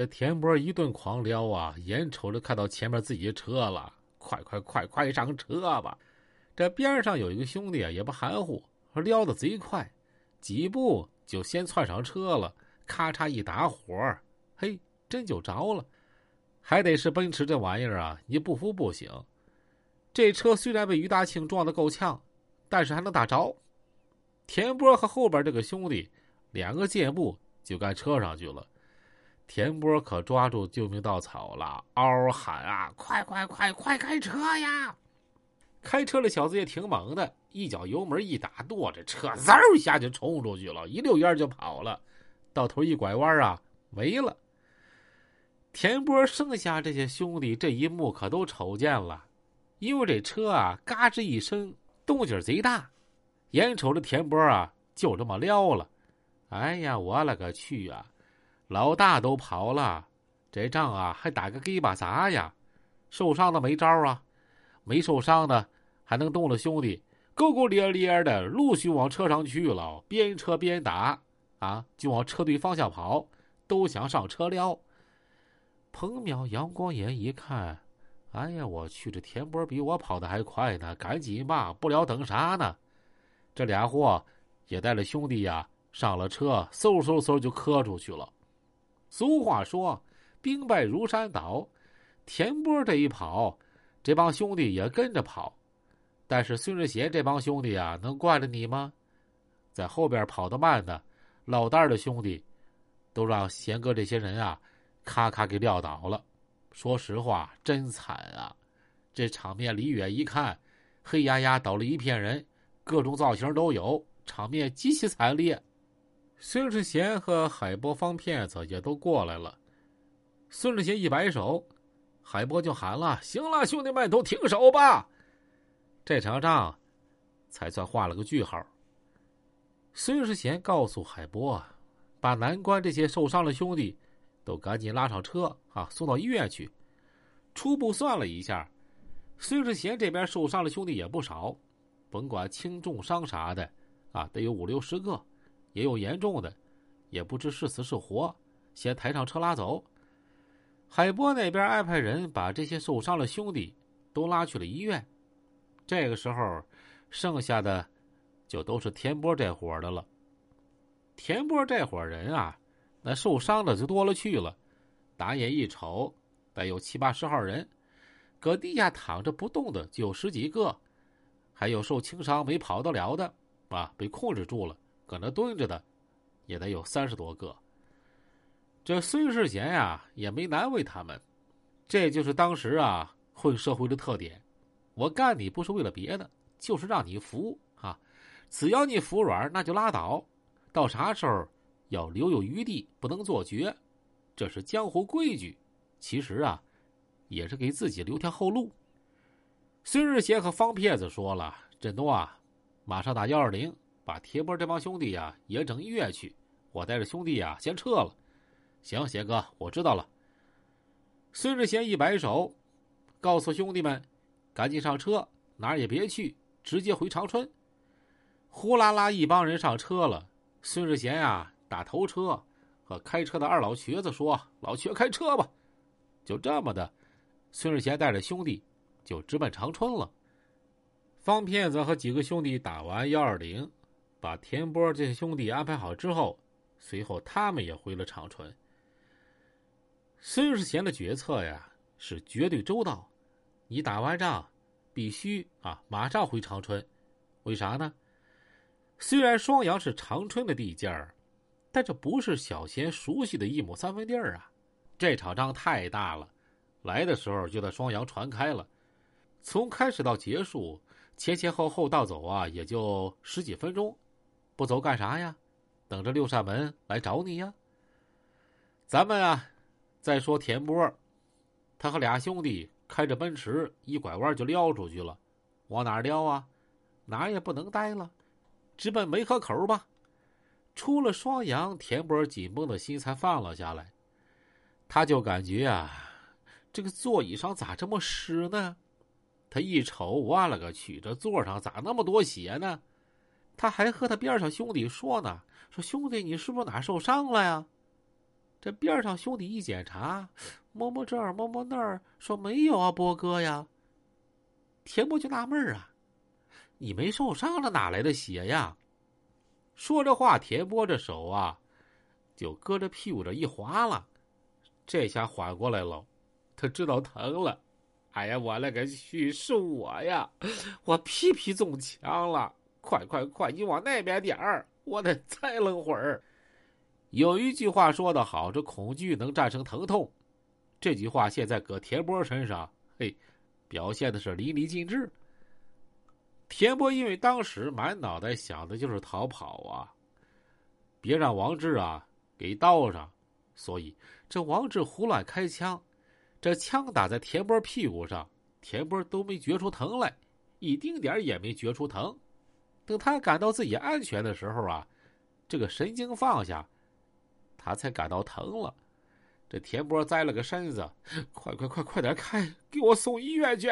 这田波一顿狂撩啊，眼瞅着看到前面自己的车了，快快快快上车吧！这边上有一个兄弟啊，也不含糊，撩的贼快，几步就先窜上车了，咔嚓一打火，嘿，真就着了。还得是奔驰这玩意儿啊，你不服不行。这车虽然被于大庆撞得够呛，但是还能打着。田波和后边这个兄弟两个箭步就该车上去了。田波可抓住救命稻草了，嗷喊啊：“快快快快开车呀！”开车的小子也挺猛的，一脚油门一打舵，这车嗖一下就冲出去了，一溜烟就跑了。到头一拐弯啊，没了。田波剩下这些兄弟这一幕可都瞅见了，因为这车啊嘎吱一声，动静贼大，眼瞅着田波啊就这么撩了。哎呀，我勒个去啊！老大都跑了，这仗啊还打个给巴啥呀？受伤的没招啊，没受伤的还能动了兄弟，勾勾咧咧的陆续往车上去了，边车边打啊，就往车队方向跑，都想上车撩。彭淼、杨光炎一看，哎呀，我去，这田波比我跑的还快呢，赶紧吧，不了等啥呢？这俩货也带着兄弟呀上了车，嗖嗖嗖就磕出去了。俗话说：“兵败如山倒。”田波这一跑，这帮兄弟也跟着跑。但是孙志贤这帮兄弟啊，能惯着你吗？在后边跑得慢的落单的兄弟，都让贤哥这些人啊，咔咔给撂倒了。说实话，真惨啊！这场面离远一看，黑压压倒了一片人，各种造型都有，场面极其惨烈。孙世贤和海波方骗子也都过来了。孙世贤一摆手，海波就喊了：“行了，兄弟们都停手吧！”这场仗才算画了个句号。孙世贤告诉海波：“把南关这些受伤的兄弟都赶紧拉上车啊，送到医院去。”初步算了一下，孙世贤这边受伤的兄弟也不少，甭管轻重伤啥的啊，得有五六十个。也有严重的，也不知是死是活，先抬上车拉走。海波那边安排人把这些受伤的兄弟都拉去了医院。这个时候，剩下的就都是田波这伙的了。田波这伙人啊，那受伤的就多了去了。打眼一瞅，得有七八十号人，搁地下躺着不动的就有十几个，还有受轻伤没跑得了的啊，被控制住了。搁那蹲着的，也得有三十多个。这孙世贤呀，也没难为他们，这就是当时啊混社会的特点。我干你不是为了别的，就是让你服啊！只要你服软，那就拉倒。到啥时候要留有余地，不能做绝，这是江湖规矩。其实啊，也是给自己留条后路。孙日贤和方骗子说了：“振东啊，马上打幺二零。”把铁波这帮兄弟呀也整医院去，我带着兄弟呀先撤了。行，贤哥，我知道了。孙志贤一摆手，告诉兄弟们：“赶紧上车，哪儿也别去，直接回长春。”呼啦啦一帮人上车了。孙志贤呀打头车，和开车的二老瘸子说：“老瘸开车吧。”就这么的，孙志贤带着兄弟就直奔长春了。方骗子和几个兄弟打完幺二零。把田波这些兄弟安排好之后，随后他们也回了长春。孙世贤的决策呀是绝对周到，你打完仗必须啊马上回长春，为啥呢？虽然双阳是长春的地界儿，但这不是小贤熟悉的一亩三分地儿啊。这场仗太大了，来的时候就在双阳传开了，从开始到结束，前前后后倒走啊也就十几分钟。不走干啥呀？等着六扇门来找你呀！咱们啊，再说田波，他和俩兄弟开着奔驰，一拐弯就撩出去了。往哪撩啊？哪也不能待了，直奔梅河口吧。出了双阳，田波紧绷的心才放了下来。他就感觉啊，这个座椅上咋这么湿呢？他一瞅，我勒个去，这座上咋那么多血呢？他还和他边上兄弟说呢：“说兄弟，你是不是哪受伤了呀？”这边上兄弟一检查，摸摸这儿摸摸那儿，说没有啊，波哥呀。田波就纳闷儿啊，你没受伤，这哪来的血呀？说着话，田波这手啊，就搁着屁股这一划了，这下缓过来了，他知道疼了。哎呀，我勒个去，是我呀！我屁屁中枪了！快快快，你往那边点儿，我得再愣会儿。有一句话说得好，这恐惧能战胜疼痛。这句话现在搁田波身上，嘿，表现的是淋漓尽致。田波因为当时满脑袋想的就是逃跑啊，别让王志啊给倒上，所以这王志胡乱开枪。这枪打在田波屁股上，田波都没觉出疼来，一丁点也没觉出疼。等他感到自己安全的时候啊，这个神经放下，他才感到疼了。这田波栽了个身子，快快快快点开，给我送医院去！